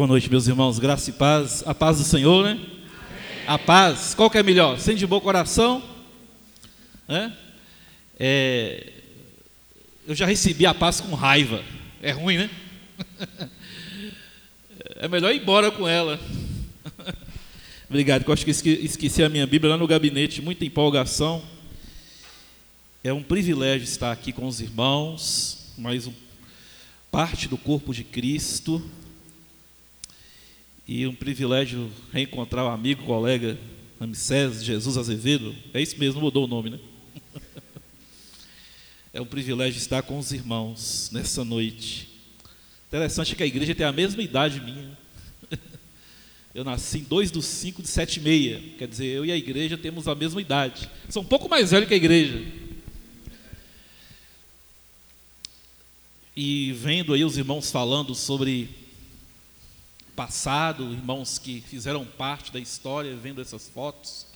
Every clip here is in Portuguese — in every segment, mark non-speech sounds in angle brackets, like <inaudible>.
Boa noite, meus irmãos. Graça e paz. A paz do Senhor, né? A paz. Qual que é melhor? Sem de bom coração? É? É, eu já recebi a paz com raiva. É ruim, né? <laughs> É melhor ir embora com ela. <laughs> Obrigado, eu acho que esqueci a minha Bíblia lá no gabinete, muita empolgação. É um privilégio estar aqui com os irmãos, mais um, parte do corpo de Cristo. E um privilégio reencontrar o amigo, colega Ramsés Jesus Azevedo. É isso mesmo, mudou o nome, né? <laughs> É um privilégio estar com os irmãos nessa noite. Interessante que a igreja tem a mesma idade minha. <laughs> Eu nasci em 2 dos 5 de 7 e meia. Quer dizer, eu e a igreja temos a mesma idade. Sou um pouco mais velho que a igreja. E vendo aí os irmãos falando sobre passado, irmãos que fizeram parte da história, vendo essas fotos.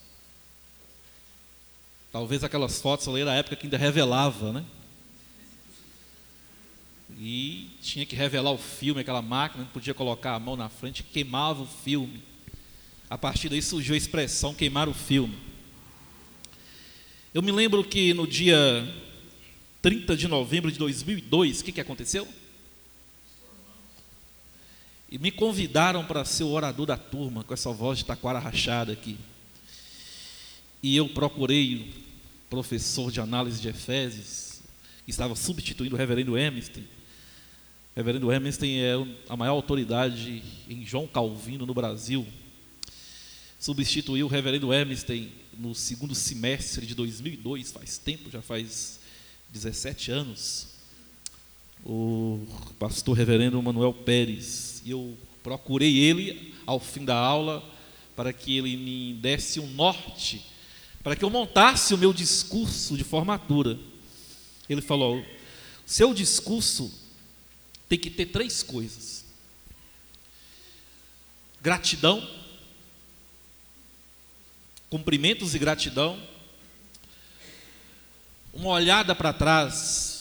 Talvez aquelas fotos ali da época que ainda revelava, né? E tinha que revelar o filme, aquela máquina, podia colocar a mão na frente, queimava o filme. A partir daí surgiu a expressão queimar o filme. Eu me lembro que no dia 30 de novembro de 2002, o que, que aconteceu? E me convidaram para ser o orador da turma, com essa voz de taquara rachada aqui. E eu procurei o professor de análise de Efésios, que estava substituindo o reverendo Emerson, o reverendo Emerson é a maior autoridade em João Calvino no Brasil. Substituiu o reverendo Emerson no segundo semestre de 2002, faz tempo, já faz 17 anos. O pastor reverendo Manuel Pérez. E eu procurei ele ao fim da aula para que ele me desse um norte, para que eu montasse o meu discurso de formatura. Ele falou: seu discurso tem que ter três coisas: gratidão, cumprimentos e gratidão, uma olhada para trás,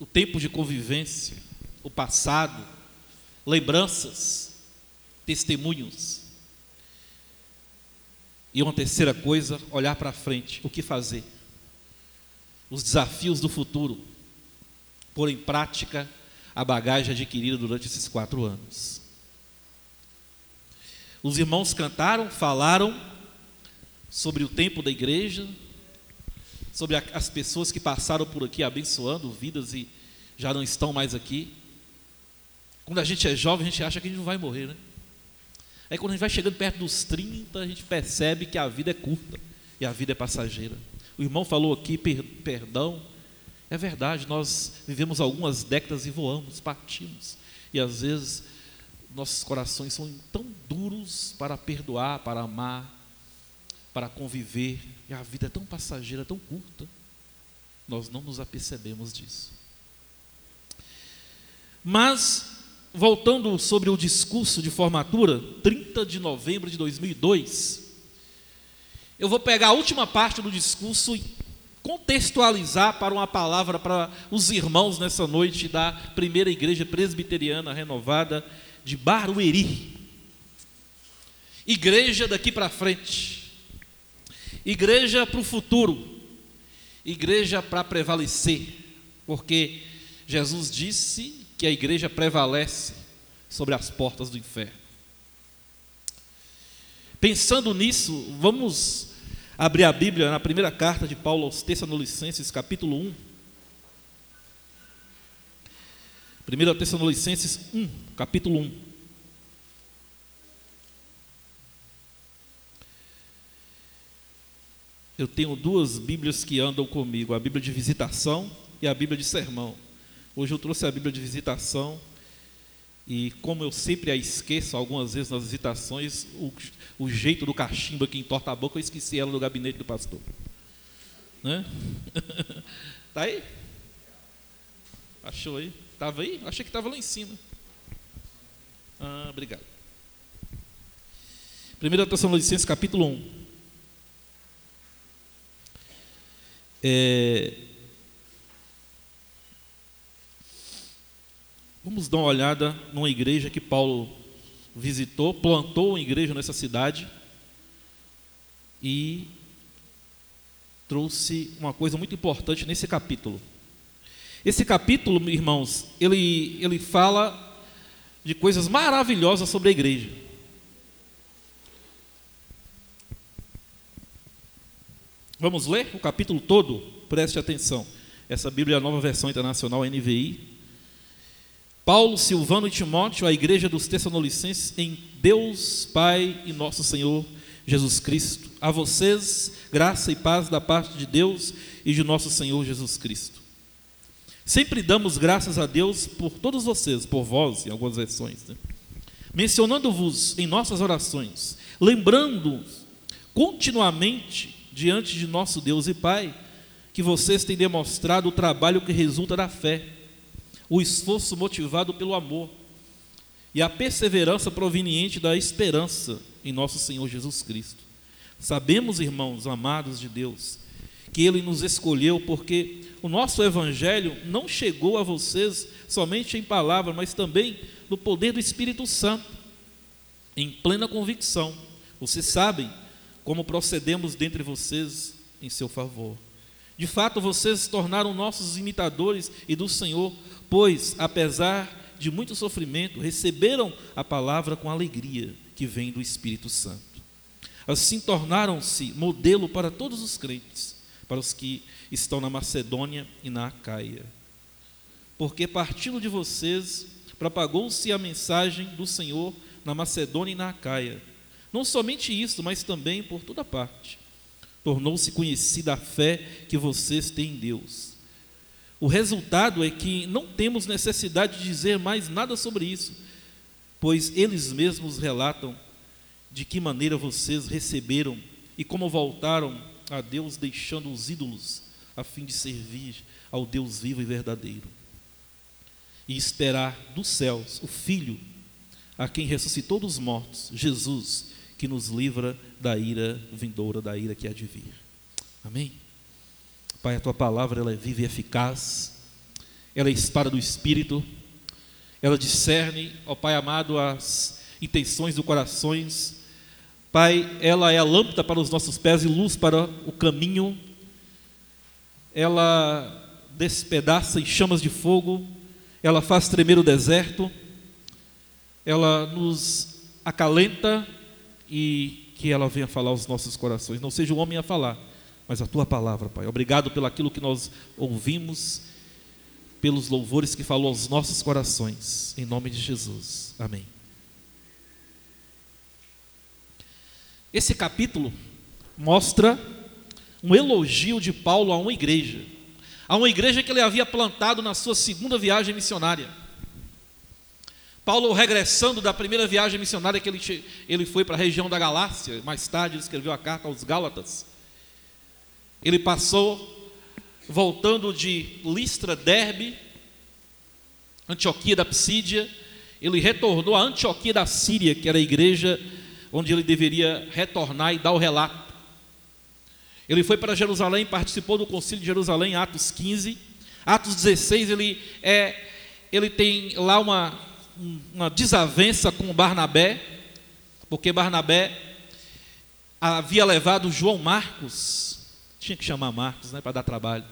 o tempo de convivência, o passado, lembranças, testemunhos. E uma terceira coisa, olhar para frente, o que fazer? Os desafios do futuro, pôr em prática a bagagem adquirida durante esses quatro anos. Os irmãos cantaram, falaram sobre o tempo da igreja, sobre as pessoas que passaram por aqui abençoando vidas e já não estão mais aqui. Quando a gente é jovem, a gente acha que a gente não vai morrer, né? Aí quando a gente vai chegando perto dos 30, a gente percebe que a vida é curta e a vida é passageira. O irmão falou aqui, per, perdão, é verdade, nós vivemos algumas décadas e voamos, partimos. E às vezes nossos corações são tão duros para perdoar, para amar, para conviver. E a vida é tão passageira, tão curta. Nós não nos apercebemos disso. Mas, voltando sobre o discurso de formatura, 30 de novembro de 2002, eu vou pegar a última parte do discurso e contextualizar para uma palavra para os irmãos nessa noite da primeira igreja presbiteriana renovada de Barueri. Igreja daqui para frente, igreja para o futuro, igreja para prevalecer, porque Jesus disse que a igreja prevalece sobre as portas do inferno. Pensando nisso, vamos abrir a Bíblia na primeira carta de Paulo aos Tessalonicenses, capítulo 1. 1 Tessalonicenses 1, capítulo 1. Eu tenho duas Bíblias que andam comigo, a Bíblia de visitação e a Bíblia de sermão. Hoje eu trouxe a Bíblia de visitação e como eu sempre a esqueço, algumas vezes nas visitações, o, o jeito do cachimbo que entorta a boca, eu esqueci ela no gabinete do pastor. Né? <laughs> tá aí? Achou aí? Estava aí? Achei que estava lá em cima. Ah, obrigado. 1 Tessalonicenses capítulo 1. É, Vamos dar uma olhada numa igreja que Paulo visitou, plantou uma igreja nessa cidade e trouxe uma coisa muito importante nesse capítulo. Esse capítulo, irmãos, ele, ele fala de coisas maravilhosas sobre a igreja. Vamos ler o capítulo todo? Preste atenção. Essa Bíblia é a nova versão internacional NVI. Paulo, Silvano e Timóteo, a igreja dos Tessalonicenses, em Deus Pai e nosso Senhor Jesus Cristo. A vocês, graça e paz da parte de Deus e de nosso Senhor Jesus Cristo. Sempre damos graças a Deus por todos vocês, por vós, em algumas versões, né? mencionando-vos em nossas orações, lembrando continuamente diante de nosso Deus e Pai que vocês têm demonstrado o trabalho que resulta da fé, o esforço motivado pelo amor e a perseverança proveniente da esperança em nosso Senhor Jesus Cristo. Sabemos, irmãos amados de Deus, que Ele nos escolheu porque o nosso Evangelho não chegou a vocês somente em palavra, mas também no poder do Espírito Santo, em plena convicção. Vocês sabem como procedemos dentre vocês em seu favor. De fato, vocês se tornaram nossos imitadores e do Senhor, pois, apesar de muito sofrimento, receberam a palavra com alegria que vem do Espírito Santo. Assim tornaram-se modelo para todos os crentes, para os que estão na Macedônia e na Acaia. Porque partindo de vocês, propagou-se a mensagem do Senhor na Macedônia e na Acaia. Não somente isso, mas também por toda parte. Tornou-se conhecida a fé que vocês têm em Deus. O resultado é que não temos necessidade de dizer mais nada sobre isso, pois eles mesmos relatam de que maneira vocês receberam e como voltaram a Deus deixando os ídolos a fim de servir ao Deus vivo e verdadeiro e esperar dos céus o Filho a quem ressuscitou dos mortos, Jesus, que nos livra da ira vindoura, da ira que há de vir. Amém? Pai, a tua palavra ela é viva e eficaz, ela é espada do Espírito, ela discerne, ó Pai amado, as intenções do corações. Pai, ela é a lâmpada para os nossos pés e luz para o caminho. Ela despedaça em chamas de fogo, ela faz tremer o deserto, ela nos acalenta e que ela venha falar aos nossos corações. Não seja o homem a falar, mas a tua palavra, Pai. Obrigado pelo aquilo que nós ouvimos pelos louvores que falou aos nossos corações. Em nome de Jesus. Amém. Esse capítulo mostra um elogio de Paulo a uma igreja, a uma igreja que ele havia plantado na sua segunda viagem missionária. Paulo, regressando da primeira viagem missionária que ele, ele foi para a região da Galácia, mais tarde ele escreveu a carta aos Gálatas. Ele passou voltando de Listra, Derbe, Antioquia da Psídia, ele retornou a Antioquia da Síria, que era a igreja onde ele deveria retornar e dar o relato. Ele foi para Jerusalém, participou do concílio de Jerusalém, Atos 15. Atos 16, ele, é, ele tem lá uma, uma desavença com Barnabé, porque Barnabé havia levado João Marcos, tinha que chamar Marcos né, para dar trabalho,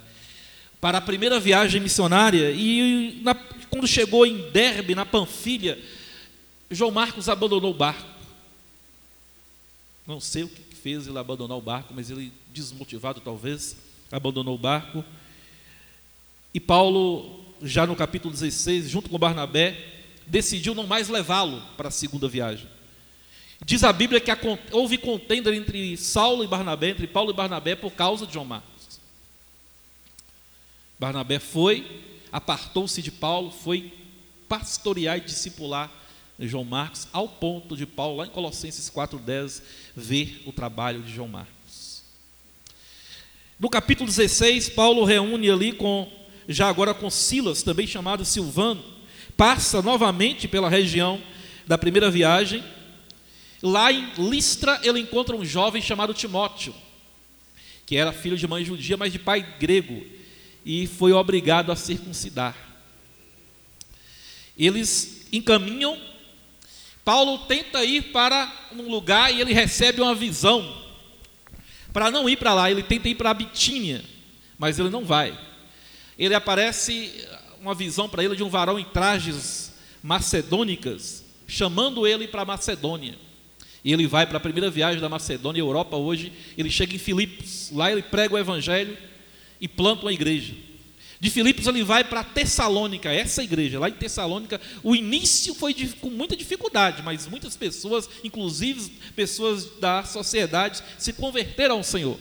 para a primeira viagem missionária e na, quando chegou em Derbe, na Panfilha, João Marcos abandonou o barco. Não sei o que fez ele abandonar o barco, mas ele, desmotivado talvez, abandonou o barco. E Paulo, já no capítulo 16, junto com Barnabé, decidiu não mais levá-lo para a segunda viagem. Diz a Bíblia que houve contenda entre Saulo e Barnabé, entre Paulo e Barnabé, por causa de João Marcos. Barnabé foi, apartou-se de Paulo, foi pastorear e discipular João Marcos, ao ponto de Paulo, lá em Colossenses 4,10, ver o trabalho de João Marcos. No capítulo 16, Paulo reúne ali com, já agora com Silas, também chamado Silvano, passa novamente pela região da primeira viagem. Lá em Listra, ele encontra um jovem chamado Timóteo, que era filho de mãe judia, mas de pai grego e foi obrigado a circuncidar. Eles encaminham. Paulo tenta ir para um lugar e ele recebe uma visão. Para não ir para lá, ele tenta ir para Bitínia, mas ele não vai. Ele aparece uma visão para ele de um varão em trajes macedônicas, chamando ele para Macedônia. E ele vai para a primeira viagem da Macedônia, Europa hoje, ele chega em Filipos, lá ele prega o evangelho e planta uma igreja. De Filipos ele vai para Tessalônica, essa igreja, lá em Tessalônica, o início foi de, com muita dificuldade, mas muitas pessoas, inclusive pessoas da sociedade, se converteram ao Senhor.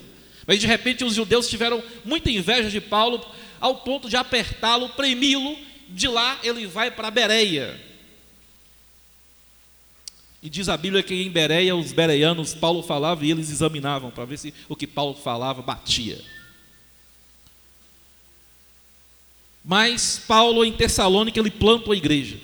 Mas de repente os judeus tiveram muita inveja de Paulo, ao ponto de apertá-lo, premi-lo, de lá ele vai para Bereia. E diz a Bíblia que em Bereia os bereianos, Paulo falava e eles examinavam para ver se o que Paulo falava batia. Mas Paulo em Tessalônica ele planta uma igreja.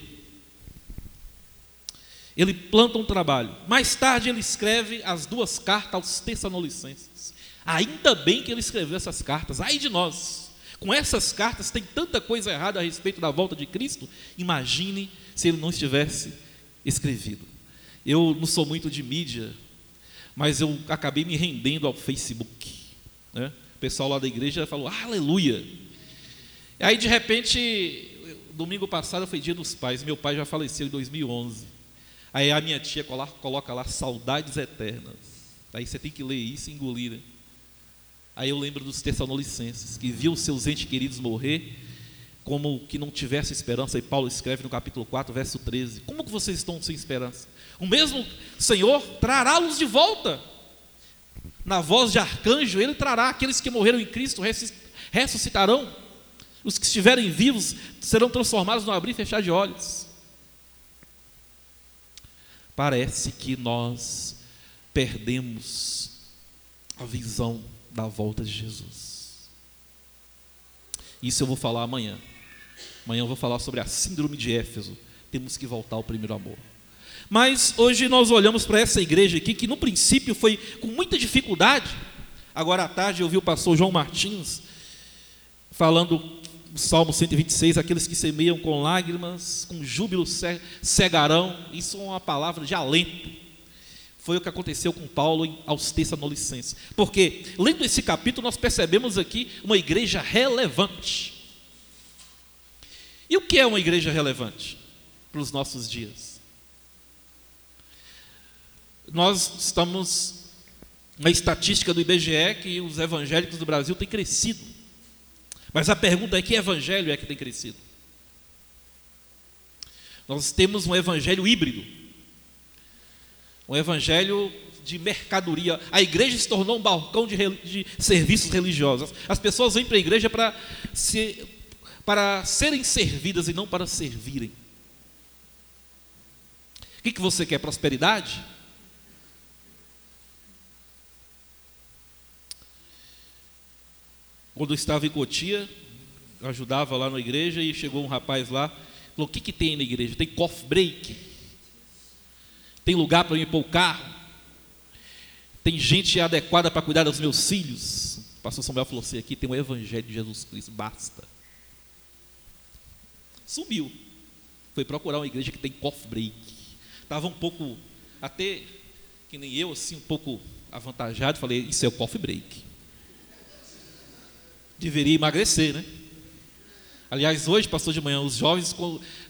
Ele planta um trabalho. Mais tarde ele escreve as duas cartas aos Tessalonicenses. Ainda bem que ele escreveu essas cartas. Ai de nós. Com essas cartas tem tanta coisa errada a respeito da volta de Cristo. Imagine se ele não estivesse escrevido. Eu não sou muito de mídia, mas eu acabei me rendendo ao Facebook. Né? O pessoal lá da igreja falou, aleluia. Aí de repente, domingo passado foi dia dos pais, meu pai já faleceu em 2011. Aí a minha tia coloca lá saudades eternas. Aí você tem que ler isso e engolir. Né? Aí eu lembro dos Tessalonicenses, que viu seus entes queridos morrer, como que não tivesse esperança. E Paulo escreve no capítulo 4, verso 13: Como que vocês estão sem esperança? O mesmo Senhor trará-los de volta. Na voz de arcanjo, ele trará aqueles que morreram em Cristo, ressuscitarão. Os que estiverem vivos serão transformados no abrir e fechar de olhos. Parece que nós perdemos a visão da volta de Jesus. Isso eu vou falar amanhã. Amanhã eu vou falar sobre a síndrome de Éfeso. Temos que voltar ao primeiro amor. Mas hoje nós olhamos para essa igreja aqui, que no princípio foi com muita dificuldade. Agora à tarde eu vi o pastor João Martins falando Salmo 126, aqueles que semeiam com lágrimas, com júbilo cegarão. Isso é uma palavra de alento. Foi o que aconteceu com Paulo aos Tessalonicenses. Porque, lendo esse capítulo, nós percebemos aqui uma igreja relevante. E o que é uma igreja relevante para os nossos dias? Nós estamos na estatística do IBGE que os evangélicos do Brasil têm crescido. Mas a pergunta é: que evangelho é que tem crescido? Nós temos um evangelho híbrido, um evangelho de mercadoria. A igreja se tornou um balcão de, de serviços religiosos. As pessoas vêm para a igreja para, se, para serem servidas e não para servirem. O que, que você quer? Prosperidade? Quando eu estava em Cotia, ajudava lá na igreja e chegou um rapaz lá, falou: O que, que tem na igreja? Tem coffee break? Tem lugar para eu pôr o carro? Tem gente adequada para cuidar dos meus filhos? O pastor Samuel falou assim: aqui tem o Evangelho de Jesus Cristo, basta. Sumiu. Foi procurar uma igreja que tem coffee break. Estava um pouco, até que nem eu, assim, um pouco avantajado. Falei: Isso é o coffee break deveria emagrecer, né? Aliás, hoje, pastor de manhã, os jovens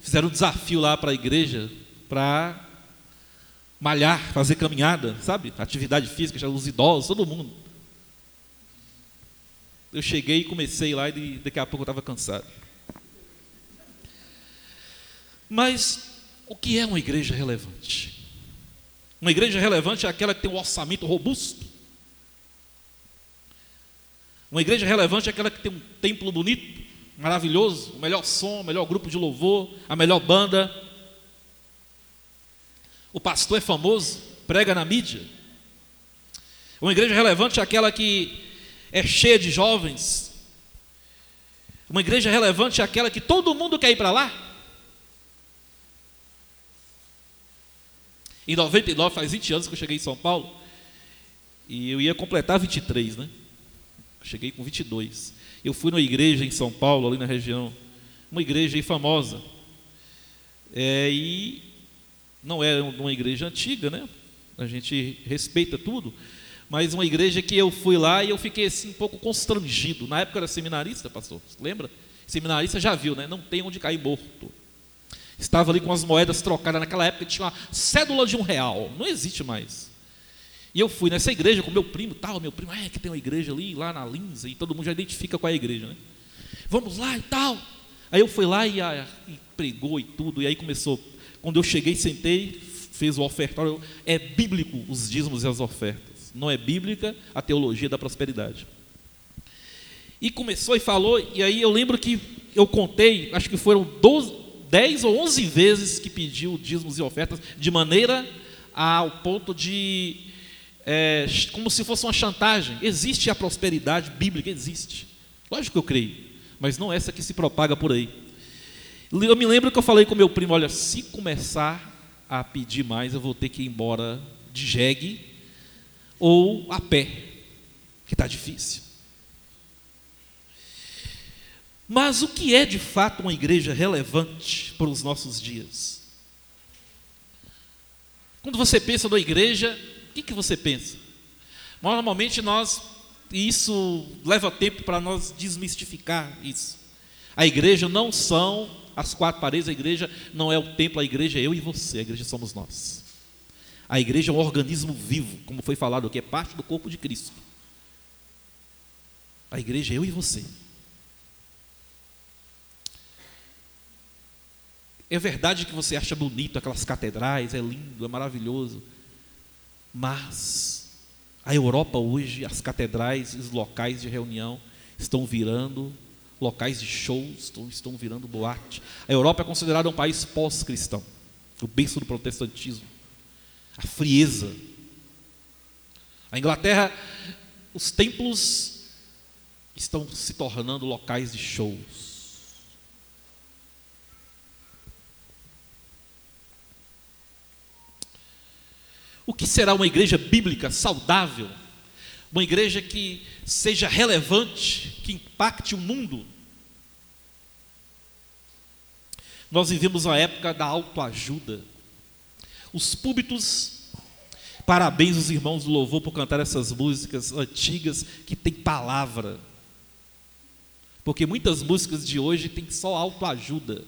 fizeram um desafio lá para a igreja para malhar, fazer caminhada, sabe? Atividade física, os idosos, todo mundo. Eu cheguei e comecei lá e daqui a pouco eu estava cansado. Mas o que é uma igreja relevante? Uma igreja relevante é aquela que tem um orçamento robusto, uma igreja relevante é aquela que tem um templo bonito, maravilhoso, o melhor som, o melhor grupo de louvor, a melhor banda. O pastor é famoso, prega na mídia. Uma igreja relevante é aquela que é cheia de jovens. Uma igreja relevante é aquela que todo mundo quer ir para lá. Em 99, faz 20 anos que eu cheguei em São Paulo, e eu ia completar 23, né? Cheguei com 22. Eu fui numa igreja em São Paulo, ali na região, uma igreja famosa. É, e não é uma igreja antiga, né? A gente respeita tudo, mas uma igreja que eu fui lá e eu fiquei assim um pouco constrangido. Na época eu era seminarista, pastor, lembra? Seminarista já viu, né? Não tem onde cair morto. Estava ali com as moedas trocadas. Naquela época tinha uma cédula de um real. Não existe mais. E eu fui nessa igreja com meu primo, tal, meu primo, é que tem uma igreja ali, lá na Linza, e todo mundo já identifica é a igreja, né? Vamos lá e tal. Aí eu fui lá e, a, e pregou e tudo, e aí começou. Quando eu cheguei, sentei, fez o ofertório. É bíblico os dízimos e as ofertas. Não é bíblica a teologia da prosperidade. E começou e falou, e aí eu lembro que eu contei, acho que foram 12, 10 ou 11 vezes que pediu dízimos e ofertas, de maneira ao ponto de, é, como se fosse uma chantagem. Existe a prosperidade bíblica, existe. Lógico que eu creio, mas não essa que se propaga por aí. Eu me lembro que eu falei com meu primo: olha, se começar a pedir mais, eu vou ter que ir embora de jegue ou a pé, que está difícil. Mas o que é de fato uma igreja relevante para os nossos dias? Quando você pensa na igreja, o que, que você pensa? Normalmente nós, e isso leva tempo para nós desmistificar isso. A igreja não são as quatro paredes, a igreja não é o templo, a igreja é eu e você, a igreja somos nós. A igreja é um organismo vivo, como foi falado aqui, é parte do corpo de Cristo. A igreja é eu e você. É verdade que você acha bonito aquelas catedrais, é lindo, é maravilhoso. Mas a Europa hoje, as catedrais, os locais de reunião estão virando locais de shows, estão, virando boate. A Europa é considerada um país pós-cristão, o berço do protestantismo. A frieza. A Inglaterra, os templos estão se tornando locais de shows. O que será uma igreja bíblica saudável? Uma igreja que seja relevante, que impacte o mundo? Nós vivemos a época da autoajuda. Os púlpitos, parabéns os irmãos do louvor por cantar essas músicas antigas que tem palavra. Porque muitas músicas de hoje têm só autoajuda.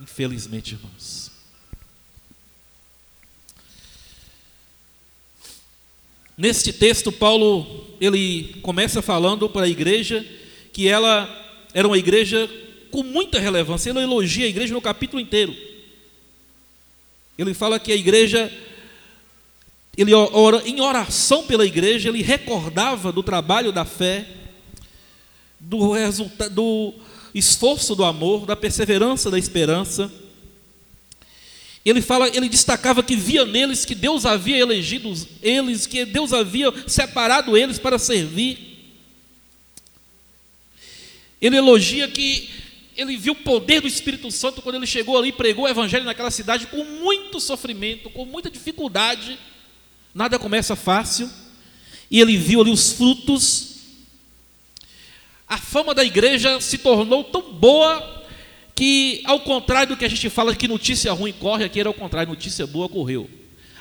Infelizmente, irmãos. Neste texto, Paulo ele começa falando para a igreja que ela era uma igreja com muita relevância. Ele elogia a igreja no capítulo inteiro. Ele fala que a igreja, ele ora, em oração pela igreja, ele recordava do trabalho da fé, do, resultado, do esforço do amor, da perseverança da esperança ele fala, ele destacava que via neles que Deus havia elegido eles, que Deus havia separado eles para servir. Ele elogia que ele viu o poder do Espírito Santo quando ele chegou ali e pregou o evangelho naquela cidade com muito sofrimento, com muita dificuldade. Nada começa fácil. E ele viu ali os frutos. A fama da igreja se tornou tão boa que, ao contrário do que a gente fala que notícia ruim corre, aqui era o contrário, notícia boa correu.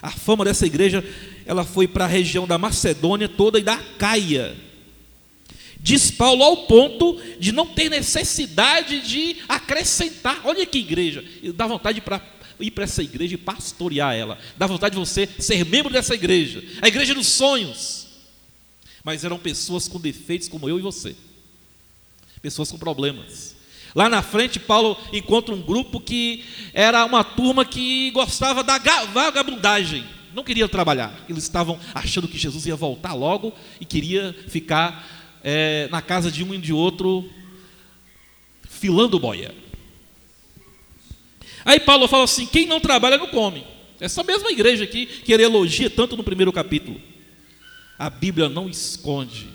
A fama dessa igreja, ela foi para a região da Macedônia toda e da Caia. Diz Paulo ao ponto de não ter necessidade de acrescentar. Olha que igreja, dá vontade para ir para essa igreja e pastorear ela. Dá vontade de você ser membro dessa igreja. A igreja dos sonhos. Mas eram pessoas com defeitos como eu e você. Pessoas com problemas. Lá na frente, Paulo encontra um grupo que era uma turma que gostava da vagabundagem, não queria trabalhar. Eles estavam achando que Jesus ia voltar logo e queria ficar é, na casa de um e de outro, filando boia. Aí Paulo fala assim: quem não trabalha não come. Essa mesma igreja aqui que ele elogia tanto no primeiro capítulo. A Bíblia não esconde.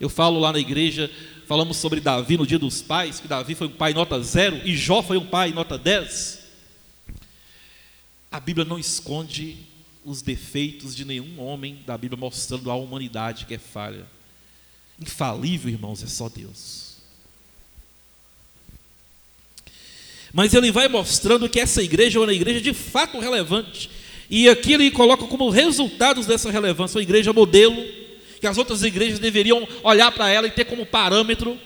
Eu falo lá na igreja falamos sobre Davi no dia dos pais, que Davi foi um pai nota zero e Jó foi um pai nota 10. A Bíblia não esconde os defeitos de nenhum homem da Bíblia, mostrando a humanidade que é falha. Infalível, irmãos, é só Deus. Mas ele vai mostrando que essa igreja é uma igreja de fato relevante. E aqui ele coloca como resultados dessa relevância uma igreja modelo, que as outras igrejas deveriam olhar para ela e ter como parâmetro.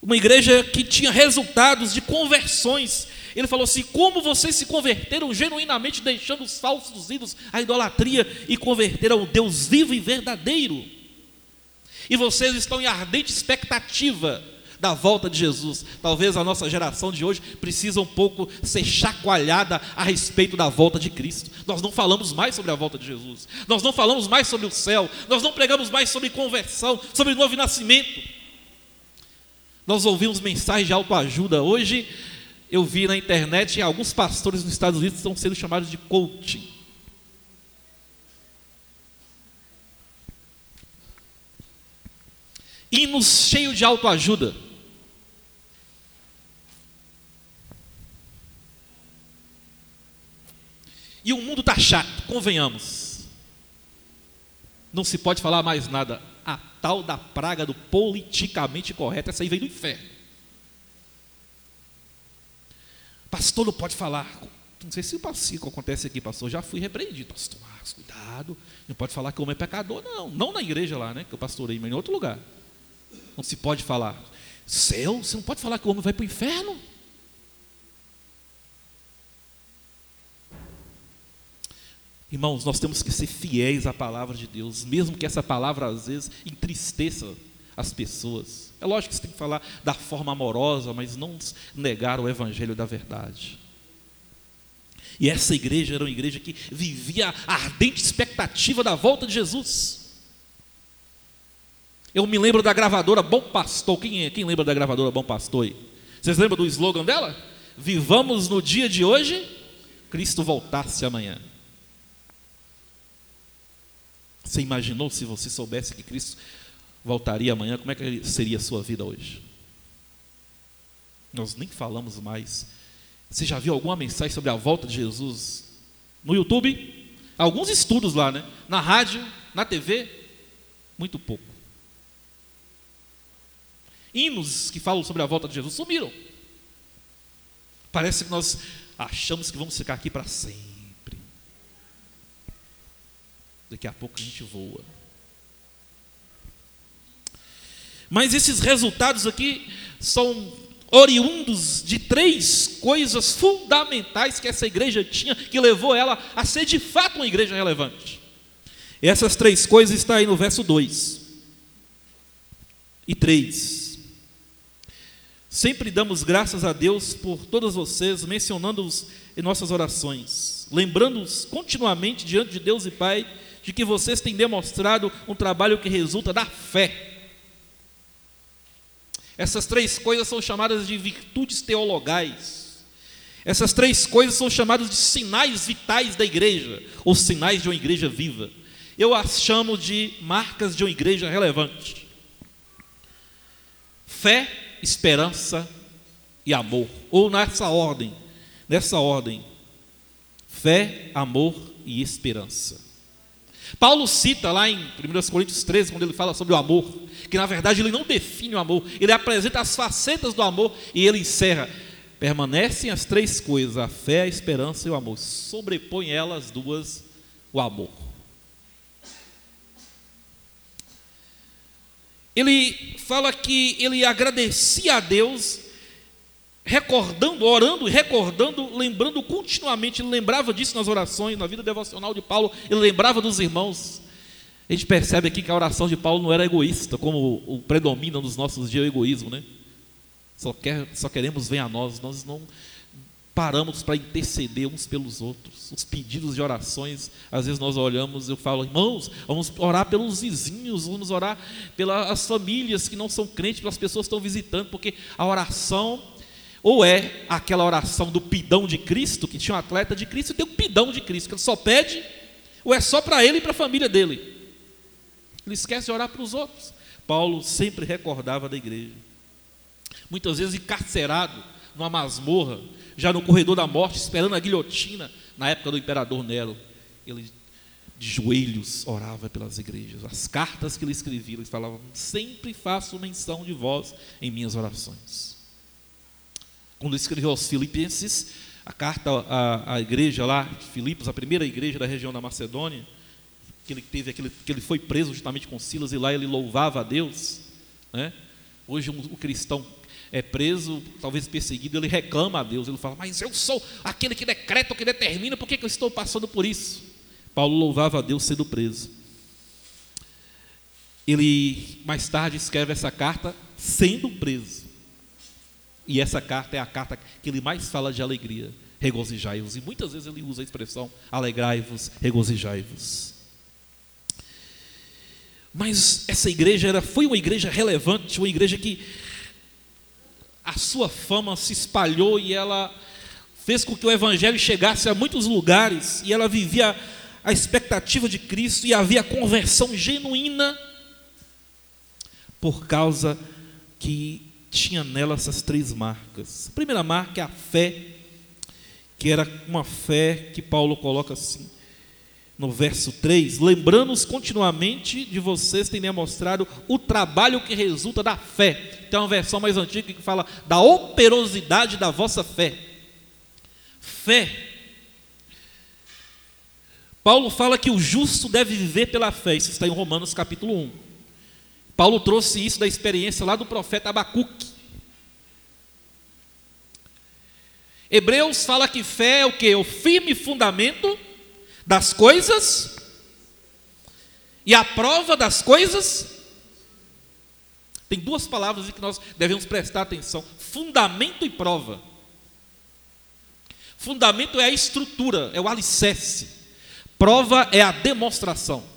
Uma igreja que tinha resultados de conversões. Ele falou assim: como vocês se converteram genuinamente, deixando os falsos ídolos, a idolatria, e converteram ao Deus vivo e verdadeiro. E vocês estão em ardente expectativa da volta de Jesus. Talvez a nossa geração de hoje precisa um pouco ser chacoalhada a respeito da volta de Cristo. Nós não falamos mais sobre a volta de Jesus. Nós não falamos mais sobre o céu. Nós não pregamos mais sobre conversão, sobre novo nascimento. Nós ouvimos mensagens de autoajuda. Hoje eu vi na internet alguns pastores nos Estados Unidos estão sendo chamados de coaching. hinos cheios de autoajuda. E o mundo está chato, convenhamos. Não se pode falar mais nada. A tal da praga do politicamente correto, essa aí veio do inferno. Pastor não pode falar. Não sei se o passivo acontece aqui, pastor. Já fui repreendido. Pastor, Marcos, cuidado. Não pode falar que o homem é pecador, não. Não na igreja lá, né? Que eu pastorei, mas em outro lugar. Não se pode falar. Céu, você não pode falar que o homem vai para o inferno. Irmãos, nós temos que ser fiéis à palavra de Deus, mesmo que essa palavra às vezes entristeça as pessoas. É lógico que você tem que falar da forma amorosa, mas não negar o evangelho da verdade. E essa igreja era uma igreja que vivia a ardente expectativa da volta de Jesus. Eu me lembro da gravadora Bom Pastor. Quem, é? Quem lembra da gravadora Bom Pastor? Aí? Vocês lembram do slogan dela? Vivamos no dia de hoje, Cristo voltasse amanhã. Você imaginou se você soubesse que Cristo voltaria amanhã, como é que seria a sua vida hoje? Nós nem falamos mais. Você já viu alguma mensagem sobre a volta de Jesus no YouTube? Alguns estudos lá, né? Na rádio, na TV, muito pouco. Hinos que falam sobre a volta de Jesus sumiram. Parece que nós achamos que vamos ficar aqui para sempre. Daqui a pouco a gente voa. Mas esses resultados aqui são oriundos de três coisas fundamentais que essa igreja tinha, que levou ela a ser de fato uma igreja relevante. E essas três coisas estão aí no verso 2 e 3. Sempre damos graças a Deus por todos vocês, mencionando-os em nossas orações, lembrando-os continuamente diante de Deus e Pai de que vocês têm demonstrado um trabalho que resulta da fé. Essas três coisas são chamadas de virtudes teologais. Essas três coisas são chamadas de sinais vitais da igreja, ou sinais de uma igreja viva. Eu as chamo de marcas de uma igreja relevante: fé, esperança e amor, ou nessa ordem, nessa ordem: fé, amor e esperança. Paulo cita lá em 1 Coríntios 13, quando ele fala sobre o amor, que na verdade ele não define o amor, ele apresenta as facetas do amor e ele encerra. Permanecem as três coisas, a fé, a esperança e o amor. Sobrepõe elas duas o amor. Ele fala que ele agradecia a Deus recordando, orando, recordando, lembrando continuamente, ele lembrava disso nas orações, na vida devocional de Paulo, ele lembrava dos irmãos. A gente percebe aqui que a oração de Paulo não era egoísta, como o predomina nos nossos dias o egoísmo, né? Só, quer, só queremos ver a nós, nós não paramos para interceder uns pelos outros. Os pedidos de orações, às vezes nós olhamos, eu falo, irmãos, vamos orar pelos vizinhos, vamos orar pelas famílias que não são crentes, pelas pessoas que estão visitando, porque a oração ou é aquela oração do pidão de Cristo, que tinha um atleta de Cristo e tem um pidão de Cristo, que ele só pede, ou é só para ele e para a família dele. Ele esquece de orar para os outros. Paulo sempre recordava da igreja. Muitas vezes encarcerado numa masmorra, já no corredor da morte, esperando a guilhotina, na época do imperador Nero, ele de joelhos orava pelas igrejas. As cartas que ele escrevia, ele falava: sempre faço menção de vós em minhas orações. Quando escreveu aos Filipenses, a carta à, à igreja lá, Filipos, a primeira igreja da região da Macedônia, que ele teve aquele, que ele foi preso justamente com Silas e lá ele louvava a Deus, né? Hoje um, o cristão é preso, talvez perseguido, ele reclama a Deus, ele fala: "Mas eu sou aquele que decreta, que determina, por que, que eu estou passando por isso?" Paulo louvava a Deus sendo preso. Ele mais tarde escreve essa carta sendo preso. E essa carta é a carta que ele mais fala de alegria, regozijai-vos. E muitas vezes ele usa a expressão alegrai-vos, regozijai-vos. Mas essa igreja era, foi uma igreja relevante, uma igreja que a sua fama se espalhou e ela fez com que o evangelho chegasse a muitos lugares e ela vivia a expectativa de Cristo e havia conversão genuína por causa que tinha nela essas três marcas. A primeira marca é a fé, que era uma fé que Paulo coloca assim, no verso 3: lembrando-os continuamente de vocês terem demonstrado o trabalho que resulta da fé. Tem uma versão mais antiga que fala da operosidade da vossa fé. Fé. Paulo fala que o justo deve viver pela fé, isso está em Romanos capítulo 1. Paulo trouxe isso da experiência lá do profeta Abacuque. Hebreus fala que fé é o que? O firme fundamento das coisas e a prova das coisas. Tem duas palavras em que nós devemos prestar atenção: fundamento e prova. Fundamento é a estrutura, é o alicerce. Prova é a demonstração.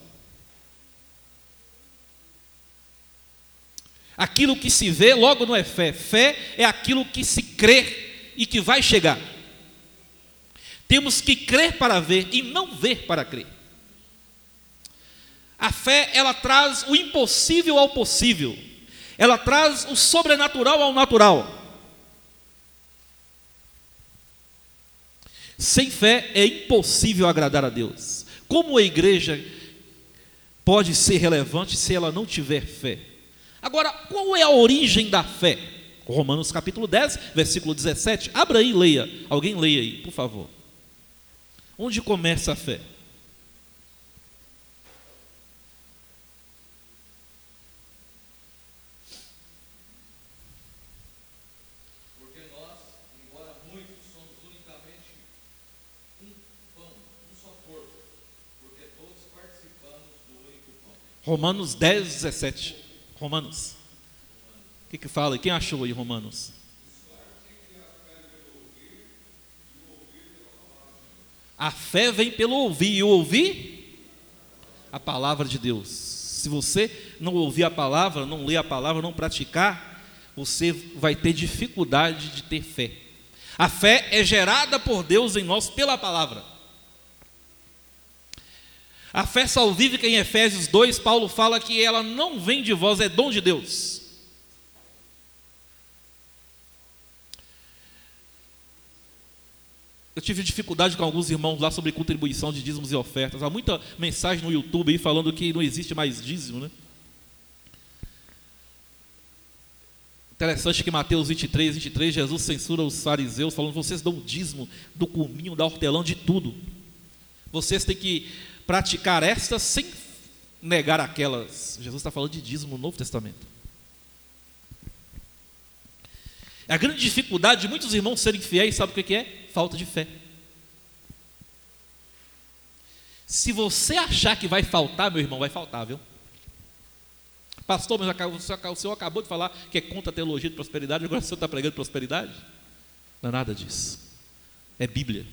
Aquilo que se vê logo não é fé. Fé é aquilo que se crê e que vai chegar. Temos que crer para ver e não ver para crer. A fé, ela traz o impossível ao possível. Ela traz o sobrenatural ao natural. Sem fé é impossível agradar a Deus. Como a igreja pode ser relevante se ela não tiver fé? Agora, qual é a origem da fé? Romanos capítulo 10, versículo 17. Abra aí e leia. Alguém leia aí, por favor. Onde começa a fé? Porque nós, embora muitos, somos unicamente um pão, um só corpo, porque todos participamos do único pão. Romanos 10, 17. Romanos. O que, que fala? Quem achou aí Romanos? A fé vem pelo ouvir e ouvir a palavra de Deus. Se você não ouvir a palavra, não ler a palavra, não praticar, você vai ter dificuldade de ter fé. A fé é gerada por Deus em nós pela palavra. A fé salvífica em Efésios 2, Paulo fala que ela não vem de vós, é dom de Deus. Eu tive dificuldade com alguns irmãos lá sobre contribuição de dízimos e ofertas. Há muita mensagem no YouTube aí falando que não existe mais dízimo, né? Interessante que Mateus 23, 23, Jesus censura os fariseus, falando: vocês dão dízimo do cominho, da hortelã, de tudo. Vocês têm que praticar estas sem negar aquelas. Jesus está falando de dízimo no Novo Testamento. A grande dificuldade de muitos irmãos serem fiéis, sabe o que é? Falta de fé. Se você achar que vai faltar, meu irmão, vai faltar, viu? Pastor, mas o senhor acabou de falar que é contra a teologia de prosperidade, agora o senhor está pregando prosperidade? Não é nada disso. É Bíblia.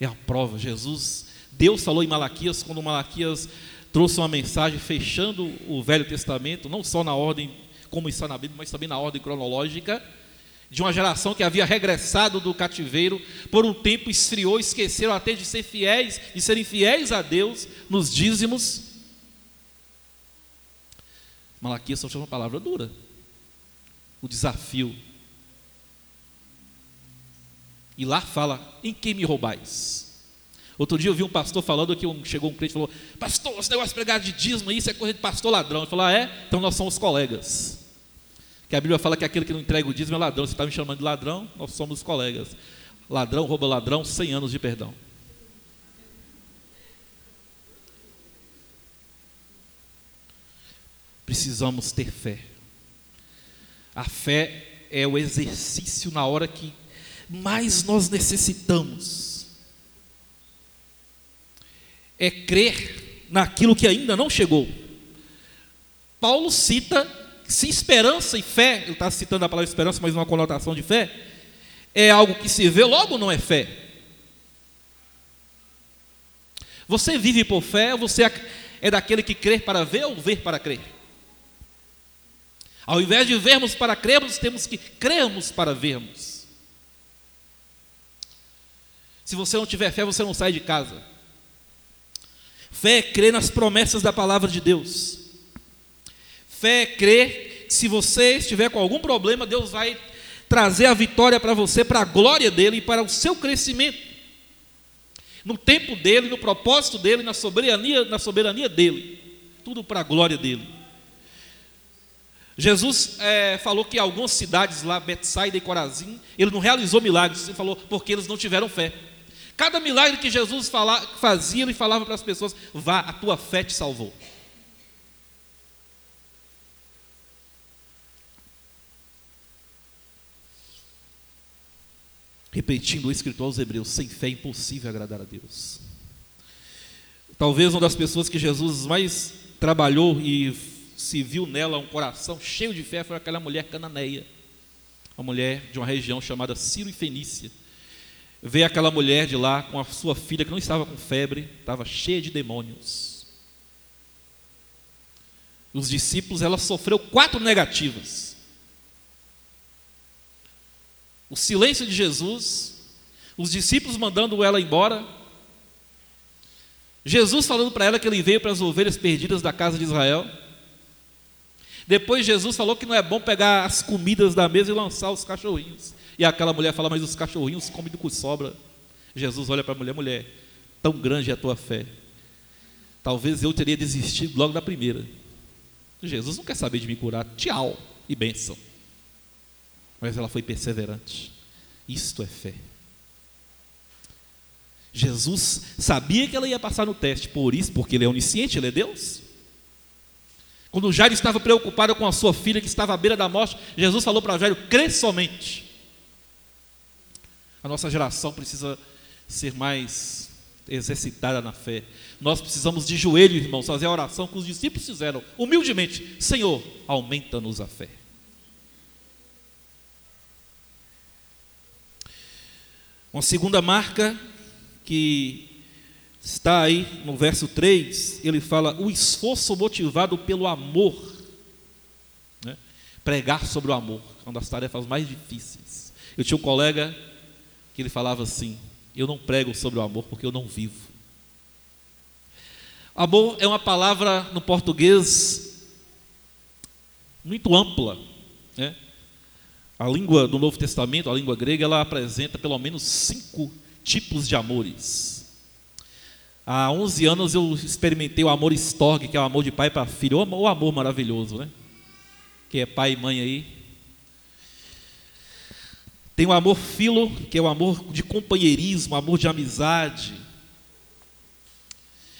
É a prova. Jesus, Deus falou em Malaquias, quando Malaquias trouxe uma mensagem fechando o Velho Testamento, não só na ordem como está na Bíblia, mas também na ordem cronológica, de uma geração que havia regressado do cativeiro, por um tempo esfriou, esqueceram até de ser fiéis, de serem fiéis a Deus nos dízimos. Malaquias só uma palavra dura. O desafio e lá fala: em que me roubais? Outro dia eu vi um pastor falando que um, chegou um cliente e falou: Pastor, esse negócio de pregar de dízimo, isso é coisa de pastor ladrão. Ele falou: ah, é? Então nós somos colegas. Que a Bíblia fala que aquele que não entrega o dízimo é ladrão. Você está me chamando de ladrão? Nós somos colegas. Ladrão rouba ladrão, 100 anos de perdão. Precisamos ter fé. A fé é o exercício na hora que mais nós necessitamos. É crer naquilo que ainda não chegou. Paulo cita se esperança e fé, ele está citando a palavra esperança, mas uma conotação de fé, é algo que se vê, logo não é fé. Você vive por fé, você é daquele que crê para ver ou ver para crer? Ao invés de vermos para crermos, temos que crermos para vermos. Se você não tiver fé, você não sai de casa. Fé é crer nas promessas da palavra de Deus. Fé é crer que se você estiver com algum problema, Deus vai trazer a vitória para você, para a glória dele e para o seu crescimento. No tempo dele, no propósito dele, na soberania, na soberania dele. Tudo para a glória dele. Jesus é, falou que algumas cidades lá, Betsaida e Corazim, ele não realizou milagres, ele falou porque eles não tiveram fé. Cada milagre que Jesus fala, fazia, ele falava para as pessoas: vá, a tua fé te salvou. Repetindo o escritor aos Hebreus: sem fé é impossível agradar a Deus. Talvez uma das pessoas que Jesus mais trabalhou e se viu nela um coração cheio de fé foi aquela mulher cananeia, uma mulher de uma região chamada Ciro e Fenícia. Veio aquela mulher de lá com a sua filha que não estava com febre, estava cheia de demônios. Os discípulos, ela sofreu quatro negativas. o silêncio de Jesus, os discípulos mandando ela embora, Jesus falando para ela que ele veio para as ovelhas perdidas da casa de Israel. Depois Jesus falou que não é bom pegar as comidas da mesa e lançar os cachorrinhos. E aquela mulher fala, mas os cachorrinhos comem do que sobra. Jesus olha para a mulher, mulher, tão grande é a tua fé. Talvez eu teria desistido logo da primeira. Jesus não quer saber de me curar. Tchau e bênção mas ela foi perseverante. Isto é fé. Jesus sabia que ela ia passar no teste, por isso, porque ele é onisciente, ele é Deus. Quando Jairo estava preocupado com a sua filha que estava à beira da morte, Jesus falou para Jairo: crê somente. A nossa geração precisa ser mais exercitada na fé. Nós precisamos de joelhos, irmãos, fazer a oração que os discípulos fizeram, humildemente: Senhor, aumenta-nos a fé. Uma segunda marca que está aí no verso 3, ele fala o esforço motivado pelo amor. Né? Pregar sobre o amor, é uma das tarefas mais difíceis. Eu tinha um colega que ele falava assim: Eu não prego sobre o amor porque eu não vivo. Amor é uma palavra no português muito ampla. Né? A língua do Novo Testamento, a língua grega, ela apresenta pelo menos cinco tipos de amores. Há 11 anos eu experimentei o amor estorgue, que é o amor de pai para filho, o amor maravilhoso, né? Que é pai e mãe aí. Tem o amor filo, que é o amor de companheirismo, amor de amizade.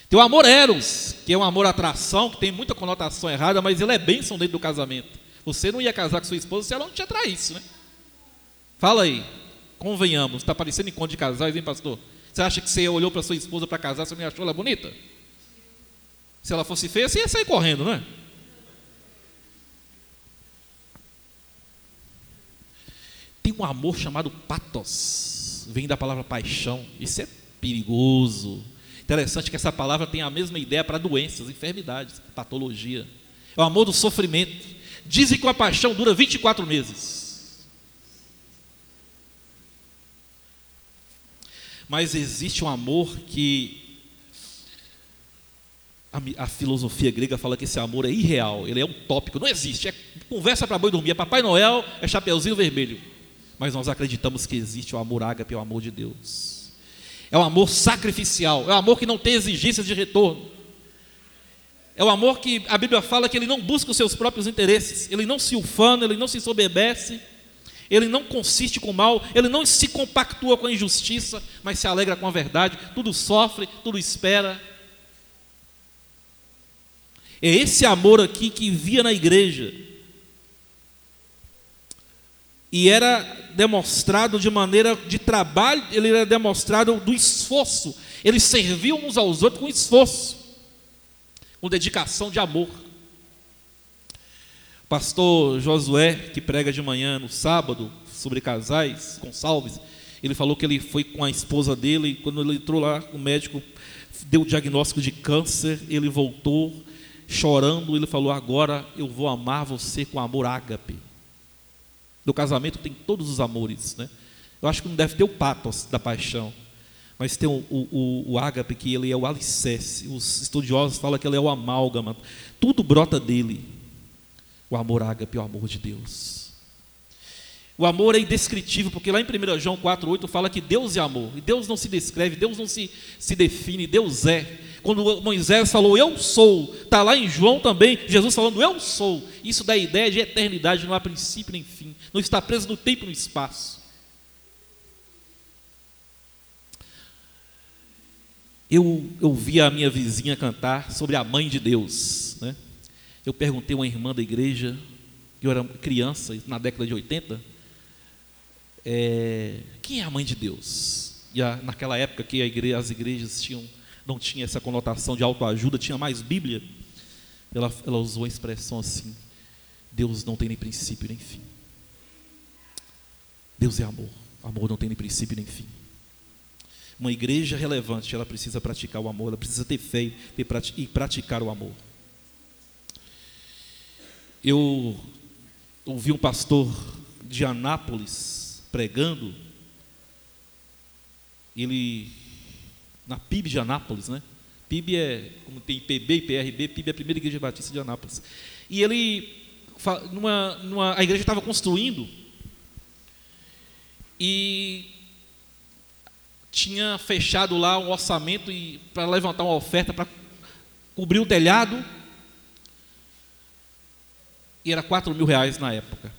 Tem o amor eros, que é um amor atração, que tem muita conotação errada, mas ele é bênção dentro do casamento. Você não ia casar com sua esposa se ela não te atraísse, né? Fala aí, convenhamos, está parecendo encontro de casais, hein, pastor? Você acha que você olhou para sua esposa para casar, você não achou ela bonita? Se ela fosse feia, você ia sair correndo, não é? Tem um amor chamado patos, vem da palavra paixão, isso é perigoso. Interessante que essa palavra tem a mesma ideia para doenças, enfermidades, patologia. É o amor do sofrimento. Dizem que a paixão dura 24 meses. Mas existe um amor que a, a, filosofia grega fala que esse amor é irreal, ele é utópico, não existe. É conversa para boi dormir, é Papai Noel, é Chapeuzinho Vermelho. Mas nós acreditamos que existe o amor ágape, o amor de Deus. É um amor sacrificial, é um amor que não tem exigências de retorno. É o amor que a Bíblia fala que ele não busca os seus próprios interesses, ele não se ufana, ele não se soberbece, ele não consiste com o mal, ele não se compactua com a injustiça, mas se alegra com a verdade, tudo sofre, tudo espera. É esse amor aqui que via na igreja. E era demonstrado de maneira de trabalho, ele era demonstrado do esforço. Eles serviam uns aos outros com esforço, com dedicação de amor. Pastor Josué, que prega de manhã no sábado sobre casais, Gonçalves, ele falou que ele foi com a esposa dele, e quando ele entrou lá, o médico deu o diagnóstico de câncer, ele voltou chorando, ele falou: Agora eu vou amar você com amor ágape. No casamento tem todos os amores, né? Eu acho que não deve ter o patos da paixão, mas tem o, o, o, ágape, que ele é o alicerce. Os estudiosos falam que ele é o amálgama. Tudo brota dele. O amor ágape o amor de Deus. O amor é indescritível, porque lá em 1 João 4,8 fala que Deus é amor. E Deus não se descreve, Deus não se, se define, Deus é. Quando Moisés falou eu sou, está lá em João também, Jesus falando eu sou. Isso dá ideia de eternidade, não há princípio nem fim. Não está preso no tempo e no espaço. Eu ouvi a minha vizinha cantar sobre a mãe de Deus. Né? Eu perguntei a uma irmã da igreja, eu era criança, na década de 80, é, quem é a mãe de Deus? E a, naquela época que as igrejas tinham, não tinha essa conotação de autoajuda, tinha mais Bíblia, ela, ela usou a expressão assim: Deus não tem nem princípio nem fim. Deus é amor, amor não tem nem princípio nem fim. Uma igreja relevante, ela precisa praticar o amor, ela precisa ter fé e praticar o amor. Eu ouvi um pastor de Anápolis pregando, ele, na PIB de Anápolis, né? PIB é, como tem PB e PRB, PIB é a primeira igreja batista de Anápolis. E ele, numa, numa, a igreja estava construindo, e tinha fechado lá um orçamento para levantar uma oferta para cobrir o telhado e era 4 mil reais na época.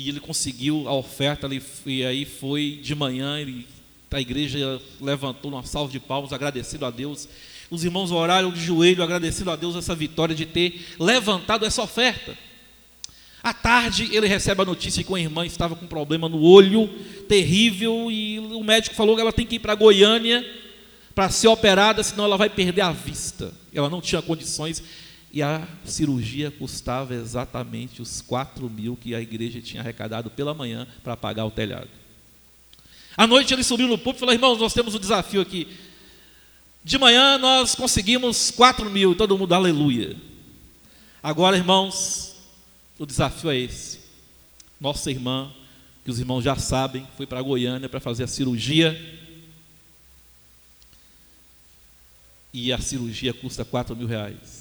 E ele conseguiu a oferta, e aí foi de manhã, ele, a igreja levantou uma salva de palmas, agradecido a Deus. Os irmãos oraram de joelho, agradecendo a Deus essa vitória de ter levantado essa oferta. À tarde, ele recebe a notícia que uma irmã estava com um problema no olho terrível e o médico falou que ela tem que ir para Goiânia para ser operada, senão ela vai perder a vista. Ela não tinha condições e a cirurgia custava exatamente os 4 mil que a igreja tinha arrecadado pela manhã para pagar o telhado. À noite ele subiu no púlpito e falou: Irmãos, nós temos um desafio aqui. De manhã nós conseguimos 4 mil, todo mundo, aleluia. Agora, irmãos, o desafio é esse. Nossa irmã, que os irmãos já sabem, foi para Goiânia para fazer a cirurgia. E a cirurgia custa 4 mil reais.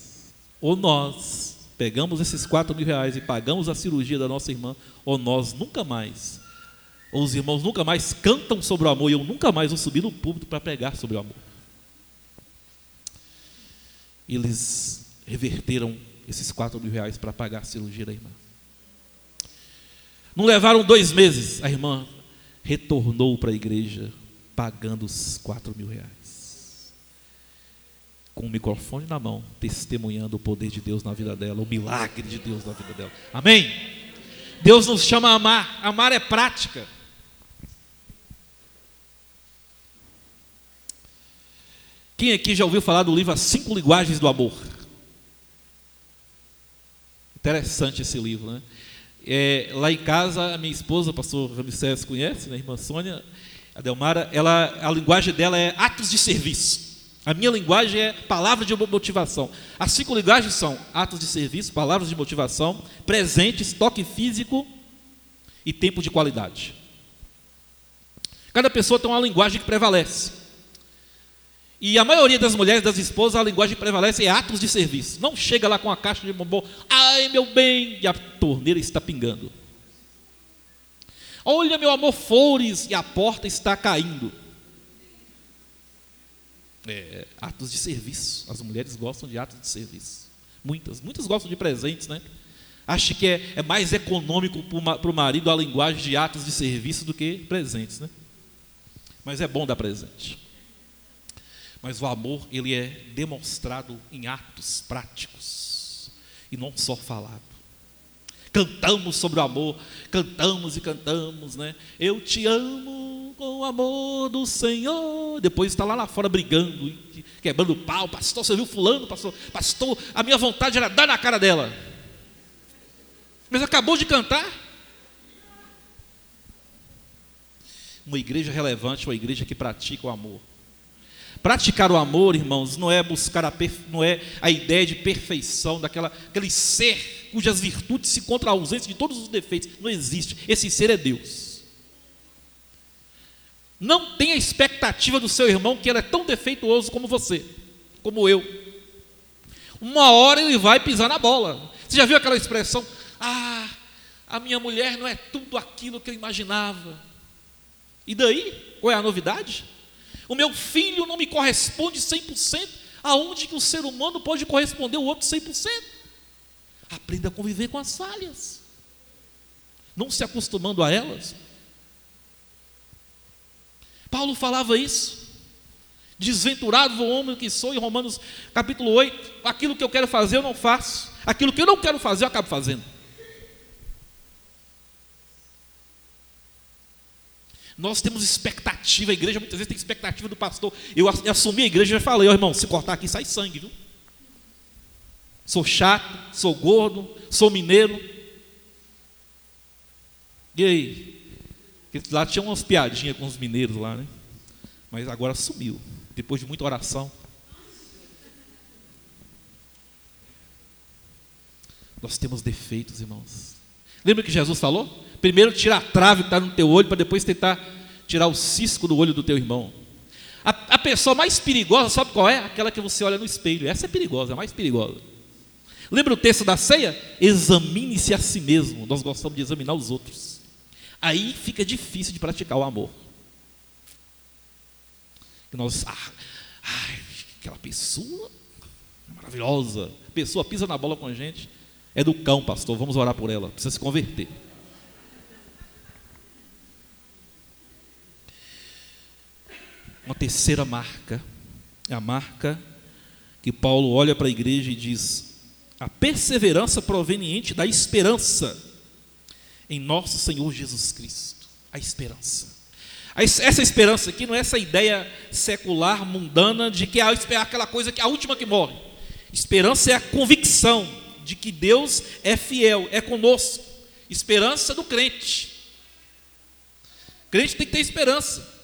Ou nós pegamos esses 4 mil reais e pagamos a cirurgia da nossa irmã, ou nós nunca mais, ou os irmãos nunca mais cantam sobre o amor, e eu nunca mais vou subir no público para pregar sobre o amor. Eles reverteram esses 4 mil reais para pagar a cirurgia da irmã. Não levaram dois meses, a irmã retornou para a igreja pagando os 4 mil reais com o microfone na mão, testemunhando o poder de Deus na vida dela, o milagre de Deus na vida dela. Amém? Deus nos chama a amar, amar é prática. Quem aqui já ouviu falar do livro As Cinco Linguagens do Amor? Interessante esse livro, né? É, lá em casa, a minha esposa, o pastor Ramsés conhece, né, a irmã Sônia, a Delmara, ela, a linguagem dela é atos de serviço. A minha linguagem é palavras de motivação. As cinco linguagens são atos de serviço, palavras de motivação, presentes, toque físico e tempo de qualidade. Cada pessoa tem uma linguagem que prevalece. E a maioria das mulheres, das esposas, a linguagem que prevalece é atos de serviço. Não chega lá com a caixa de bombom, ai meu bem, e a torneira está pingando. Olha, meu amor, flores, e a porta está caindo. É, atos de serviço. As mulheres gostam de atos de serviço. Muitas, muitas gostam de presentes, né? Acho que é, é mais econômico para o marido a linguagem de atos de serviço do que presentes, né? Mas é bom dar presente. Mas o amor, ele é demonstrado em atos práticos e não só falado. Cantamos sobre o amor, cantamos e cantamos, né? Eu te amo com o amor do Senhor. Depois está lá lá fora brigando, quebrando pau. Pastor, você viu fulano? Pastor, pastor, a minha vontade era dar na cara dela. Mas acabou de cantar. Uma igreja relevante, uma igreja que pratica o amor. Praticar o amor, irmãos, não é buscar a, não é a ideia de perfeição, daquela, aquele ser cujas virtudes se encontram a ausência de todos os defeitos. Não existe. Esse ser é Deus. Não tenha expectativa do seu irmão que ele é tão defeituoso como você, como eu. Uma hora ele vai pisar na bola. Você já viu aquela expressão? Ah, a minha mulher não é tudo aquilo que eu imaginava. E daí? Qual é a novidade? O meu filho não me corresponde 100%. Aonde que o ser humano pode corresponder o outro 100%? Aprenda a conviver com as falhas. Não se acostumando a elas. Paulo falava isso. Desventurado o homem que sou, em Romanos capítulo 8. Aquilo que eu quero fazer, eu não faço. Aquilo que eu não quero fazer, eu acabo fazendo. Nós temos expectativa, a igreja muitas vezes tem expectativa do pastor. Eu assumi a igreja e falei, ó oh, irmão, se cortar aqui sai sangue, viu? Sou chato, sou gordo, sou mineiro. E aí? Lá tinha umas piadinhas com os mineiros lá, né? Mas agora sumiu. Depois de muita oração. Nós temos defeitos, irmãos. Lembra que Jesus falou? Primeiro tira a trave que está no teu olho, para depois tentar tirar o cisco do olho do teu irmão. A, a, pessoa mais perigosa, sabe qual é? Aquela que você olha no espelho. Essa é perigosa, é a mais perigosa. Lembra o texto da ceia? Examine-se a si mesmo. Nós gostamos de examinar os outros. Aí fica difícil de praticar o amor. Nós, ah, ai, aquela pessoa maravilhosa. Pessoa pisa na bola com a gente. É do cão, pastor. Vamos orar por ela. Precisa se converter. uma terceira marca. É a marca que Paulo olha para a igreja e diz: a perseverança proveniente da esperança em nosso Senhor Jesus Cristo. A esperança. Essa esperança aqui não é essa ideia secular, mundana, de que é aquela coisa que é a última que morre. Esperança é a convicção de que Deus é fiel, é conosco. Esperança do crente. O crente tem que ter esperança.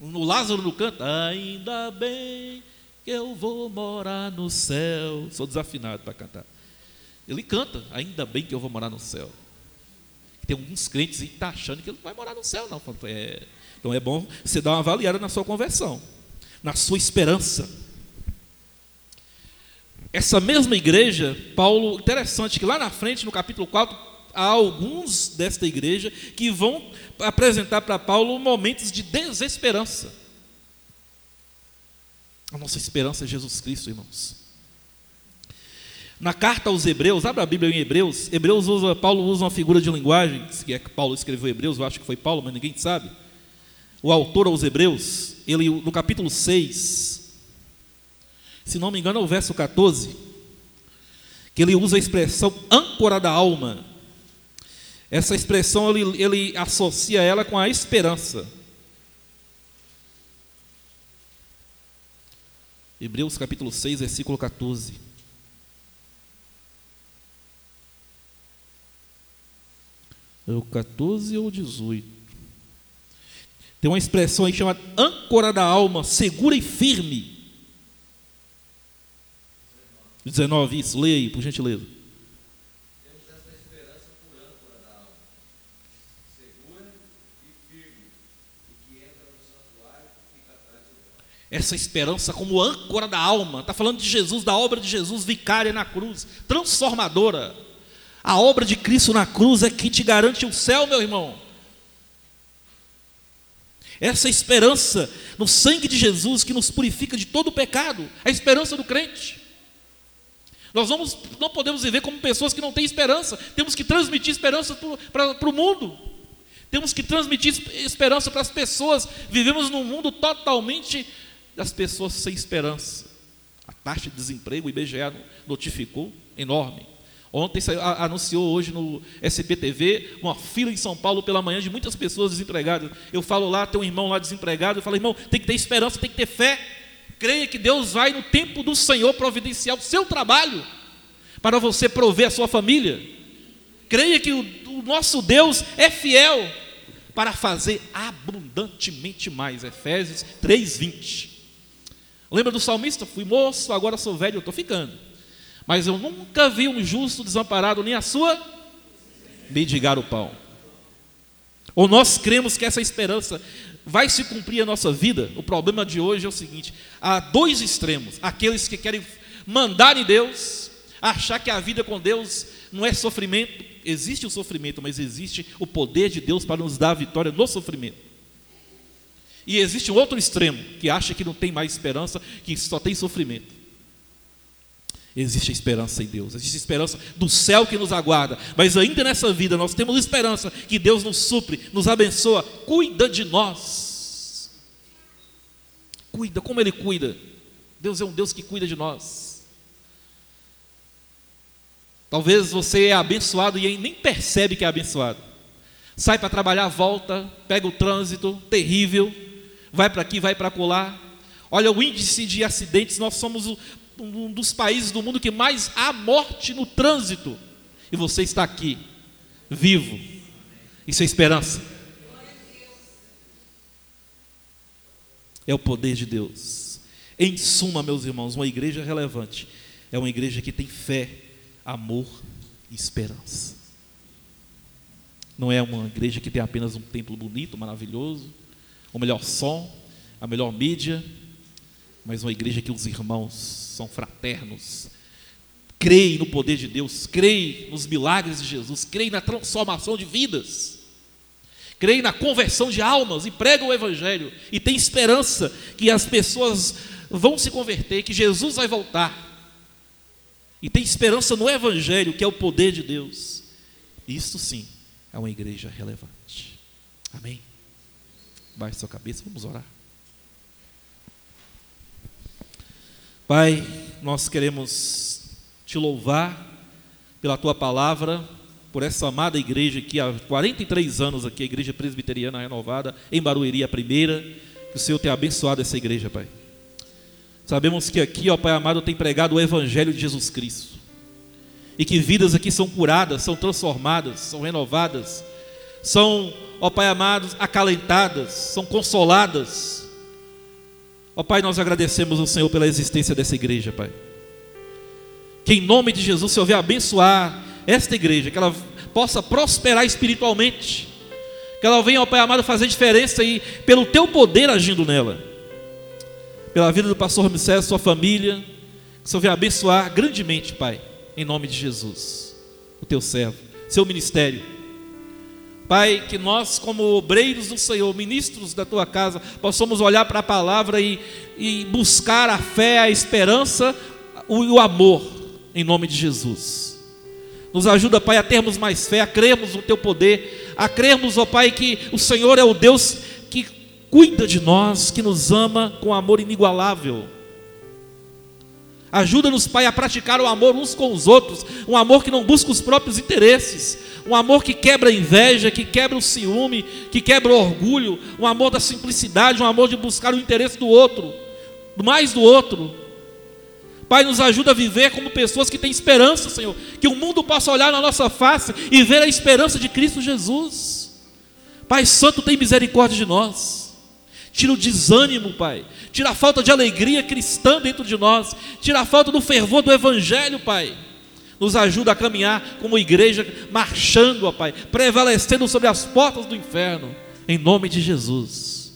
No Lázaro no canto, ainda bem que eu vou morar no céu. Sou desafinado para cantar. Ele canta, ainda bem que eu vou morar no céu. Tem alguns crentes que estão tá achando que ele não vai morar no céu, não. É, então é bom você dar uma avaliada na sua conversão, na sua esperança. Essa mesma igreja, Paulo, interessante que lá na frente, no capítulo 4, há alguns desta igreja que vão apresentar para Paulo momentos de desesperança. A nossa esperança é Jesus Cristo, irmãos. Na carta aos Hebreus, abra a Bíblia em Hebreus. Hebreus usa, Paulo usa uma figura de linguagem, que é que Paulo escreveu Hebreus, eu acho que foi Paulo, mas ninguém sabe. O autor aos Hebreus, ele no capítulo 6, se não me engano, é o verso 14, que ele usa a expressão âncora da alma. Essa expressão ele, ele associa ela com a esperança. Hebreus capítulo 6, versículo 14. É o 14 ou 18? Tem uma expressão aí chamada âncora da alma, segura e firme. 19, isso, leia aí, por gentileza. essa esperança como âncora da alma. Está falando de Jesus, da obra de Jesus vicária na cruz, transformadora. A obra de Cristo na cruz é que te garante o céu, meu irmão. Essa esperança no sangue de Jesus que nos purifica de todo o pecado, a esperança do crente. Nós vamos, não podemos viver como pessoas que não têm esperança, temos que transmitir esperança para o mundo, temos que transmitir esperança para as pessoas. Vivemos num mundo totalmente das pessoas sem esperança. A taxa de desemprego, o IBGE notificou, enorme. Ontem anunciou hoje no SPTV uma fila em São Paulo pela manhã de muitas pessoas desempregadas. Eu falo lá, tem um irmão lá desempregado, eu falo, irmão, tem que ter esperança, tem que ter fé. Creia que Deus vai no tempo do Senhor providenciar o seu trabalho para você prover a sua família. Creia que o, o nosso Deus é fiel para fazer abundantemente mais. Efésios 3:20. Lembra do salmista? Fui moço, agora sou velho, eu estou ficando. Mas eu nunca vi um justo desamparado, nem a sua mendigar o pão. Ou nós cremos que essa esperança vai se cumprir a nossa vida? O problema de hoje é o seguinte: há dois extremos: aqueles que querem mandar em Deus, achar que a vida com Deus não é sofrimento, existe o sofrimento, mas existe o poder de Deus para nos dar a vitória no sofrimento. E existe um outro extremo que acha que não tem mais esperança, que só tem sofrimento. Existe esperança em Deus, existe esperança do céu que nos aguarda, mas ainda nessa vida nós temos esperança que Deus nos supre, nos abençoa, cuida de nós. Cuida, como Ele cuida? Deus é um Deus que cuida de nós. Talvez você é abençoado e nem percebe que é abençoado. Sai para trabalhar, volta, pega o trânsito terrível, vai para aqui, vai para colar. Olha o índice de acidentes, nós somos o um dos países do mundo que mais há morte no trânsito. E você está aqui, vivo. Isso é esperança. É o poder de Deus. Em suma, meus irmãos, uma igreja relevante é uma igreja que tem fé, amor e esperança. Não é uma igreja que tem apenas um templo bonito, maravilhoso, o melhor som, a melhor mídia, mas uma igreja que os irmãos são fraternos, creem no poder de Deus, creem nos milagres de Jesus, creem na transformação de vidas, creem na conversão de almas e pregam o Evangelho e tem esperança que as pessoas vão se converter, que Jesus vai voltar. E tem esperança no Evangelho, que é o poder de Deus. Isto sim é uma igreja relevante. Amém? Baixe sua cabeça, vamos orar. Pai, nós queremos te louvar pela tua palavra, por essa amada igreja aqui há 43 anos aqui, a igreja presbiteriana renovada em Barueri, a primeira. Que o Senhor tenha abençoado essa igreja, Pai. Sabemos que aqui, ó Pai amado, tem pregado o evangelho de Jesus Cristo. E que vidas aqui são curadas, são transformadas, são renovadas, são, ó Pai amado, acalentadas, são consoladas Ó Pai, nós agradecemos ao Senhor pela existência dessa igreja, Pai. Que em nome de Jesus, o Senhor venha abençoar esta igreja, que ela possa prosperar espiritualmente, que ela venha, ó Pai amado, fazer diferença aí pelo Teu poder agindo nela, pela vida do pastor Micés, sua família, que o Senhor venha abençoar grandemente, Pai, em nome de Jesus, o Teu servo, seu ministério. Pai, que nós, como obreiros do Senhor, ministros da tua casa, possamos olhar para a palavra e, e buscar a fé, a esperança e o, amor, em nome de Jesus. Nos ajuda, Pai, a termos mais fé, a crermos no teu poder, a crermos, ó Pai, que o Senhor é o Deus que cuida de nós, que nos ama com amor inigualável. Ajuda-nos, Pai, a praticar o amor uns com os outros, um amor que não busca os próprios interesses, um amor que quebra a inveja, que quebra o ciúme, que quebra o orgulho, um amor da simplicidade, um amor de buscar o interesse do outro, mais do outro. Pai, nos ajuda a viver como pessoas que têm esperança, Senhor, que o mundo possa olhar na nossa face e ver a esperança de Cristo Jesus. Pai Santo, tem misericórdia de nós tira o desânimo, Pai, tira a falta de alegria cristã dentro de nós, tira a falta do fervor do Evangelho, Pai. Nos ajuda a caminhar como igreja, marchando, ó Pai, prevalecendo sobre as portas do inferno, em nome de Jesus.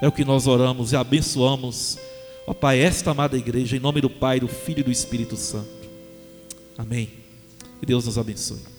É o que nós oramos e abençoamos, ó Pai, esta amada igreja, em nome do Pai, do Filho e do Espírito Santo. Amém. Que Deus nos abençoe.